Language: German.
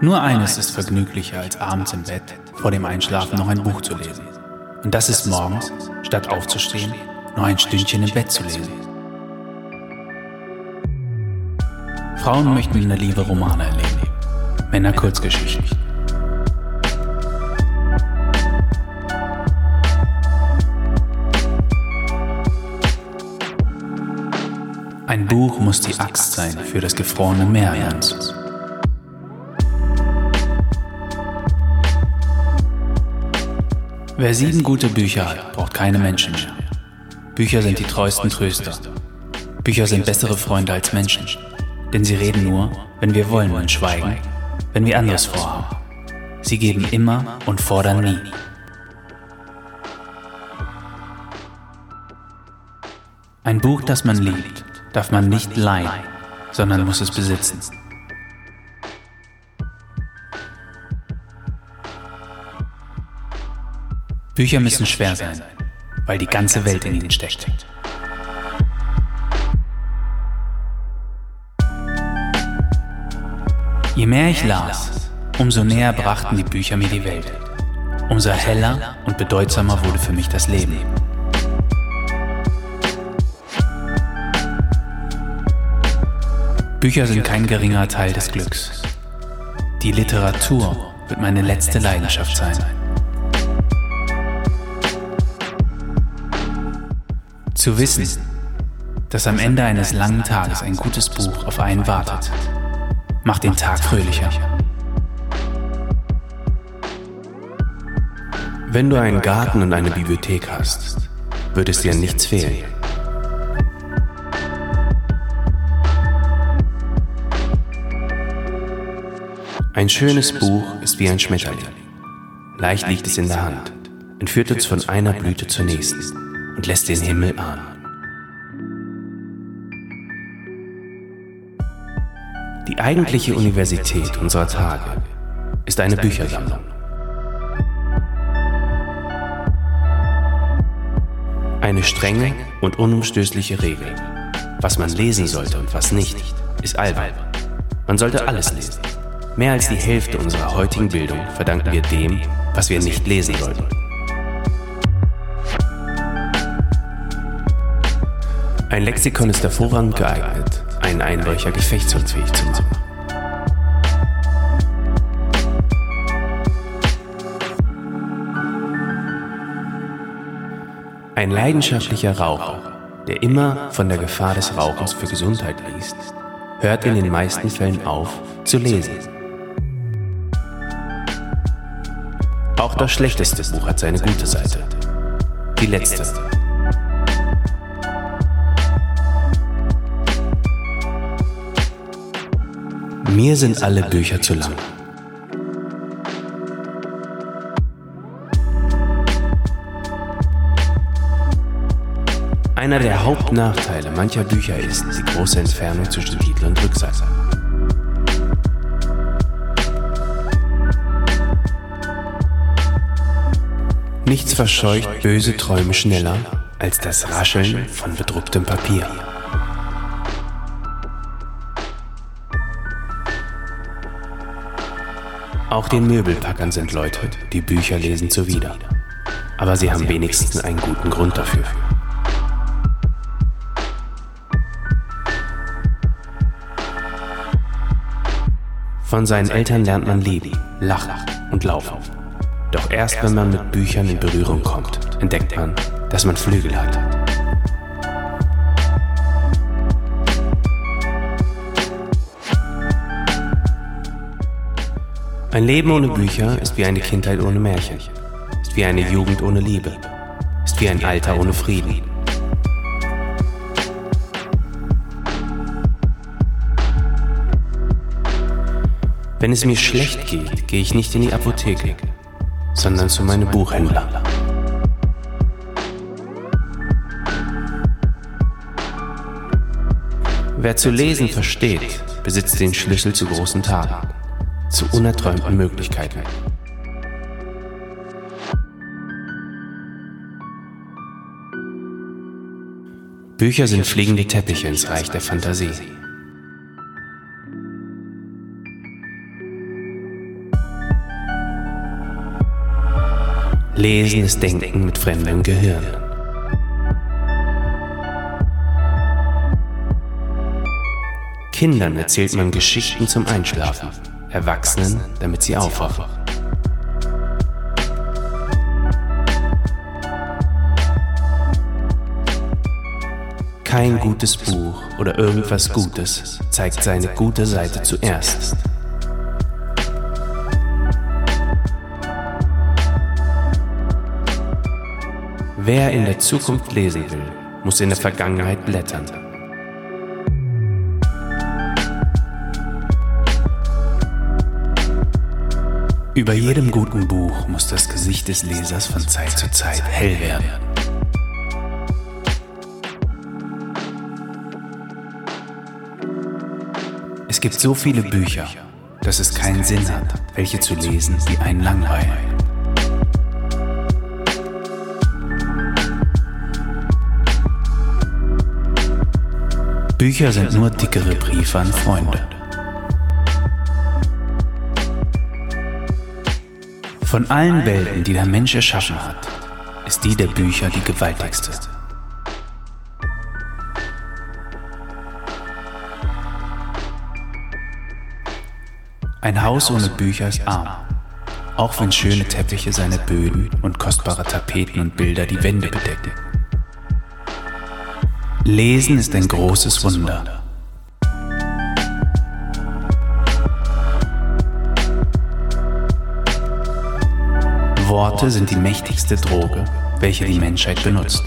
Nur eines ist vergnüglicher als abends im Bett vor dem Einschlafen noch ein Buch zu lesen. Und das ist morgens, statt aufzustehen, noch ein Stündchen im Bett zu lesen. Frauen möchten in der Liebe Romane erleben, Männer Kurzgeschichten. Ein Buch muss die Axt sein für das gefrorene Meer in Wer sieben gute Bücher hat, braucht keine Menschen mehr. Bücher sind die treuesten Tröster. Bücher sind bessere Freunde als Menschen. Denn sie reden nur, wenn wir wollen und schweigen, wenn wir anderes vorhaben. Sie geben immer und fordern nie. Ein Buch, das man liebt, darf man nicht leihen, sondern muss es besitzen. Bücher müssen schwer sein, weil die ganze Welt in ihnen steckt. Je mehr ich las, umso näher brachten die Bücher mir die Welt. Umso heller und bedeutsamer wurde für mich das Leben. Bücher sind kein geringer Teil des Glücks. Die Literatur wird meine letzte Leidenschaft sein. Zu wissen, dass am Ende eines langen Tages ein gutes Buch auf einen wartet, macht den Tag fröhlicher. Wenn du einen Garten und eine Bibliothek hast, wird es dir an nichts fehlen. Ein schönes Buch ist wie ein Schmetterling. Leicht liegt es in der Hand, entführt uns von einer Blüte zur nächsten und lässt den Himmel ahnen. Die eigentliche Universität unserer Tage ist eine Büchersammlung. Eine strenge und unumstößliche Regel. Was man lesen sollte und was nicht, ist albern. Man sollte alles lesen. Mehr als die Hälfte unserer heutigen Bildung verdanken wir dem, was wir nicht lesen sollten. Ein Lexikon ist hervorragend geeignet, einen Einbrecher gefechtsunfähig zu machen. Ein leidenschaftlicher Raucher, der immer von der Gefahr des Rauchens für Gesundheit liest, hört in den meisten Fällen auf zu lesen. Auch das schlechteste Buch hat seine gute Seite. Die letzte. Mir sind alle Bücher zu lang. Einer der Hauptnachteile mancher Bücher ist die große Entfernung zwischen Titel und Rückseite. Nichts verscheucht böse Träume schneller als das Rascheln von bedrucktem Papier. Auch den Möbelpackern sind Leute, die Bücher lesen, zuwider. Aber sie haben wenigstens einen guten Grund dafür. Von seinen Eltern lernt man lieben, lachen und laufen. Doch erst wenn man mit Büchern in Berührung kommt, entdeckt man, dass man Flügel hat. Ein Leben ohne Bücher ist wie eine Kindheit ohne Märchen, ist wie eine Jugend ohne Liebe, ist wie ein Alter ohne Frieden. Wenn es mir schlecht geht, gehe ich nicht in die Apotheke, sondern zu meinem Buchhändler. Wer zu lesen versteht, besitzt den Schlüssel zu großen Taten zu unerträumten Möglichkeiten. Bücher sind fliegende Teppiche ins Reich der Fantasie. Lesen ist Denken mit fremdem Gehirn. Kindern erzählt man Geschichten zum Einschlafen. Erwachsenen, damit sie aufwachen. Kein gutes Buch oder irgendwas Gutes zeigt seine gute Seite zuerst. Wer in der Zukunft lesen will, muss in der Vergangenheit blättern. Über jedem guten Buch muss das Gesicht des Lesers von Zeit zu Zeit hell werden. Es gibt so viele Bücher, dass es keinen Sinn hat, welche zu lesen, die einen langweilen. Bücher sind nur dickere Briefe an Freunde. Von allen Welten, die der Mensch erschaffen hat, ist die der Bücher die gewaltigste. Ein Haus ohne Bücher ist arm, auch wenn schöne Teppiche seine Böden und kostbare Tapeten und Bilder die Wände bedecken. Lesen ist ein großes Wunder. Worte sind die mächtigste Droge, welche die Menschheit benutzt.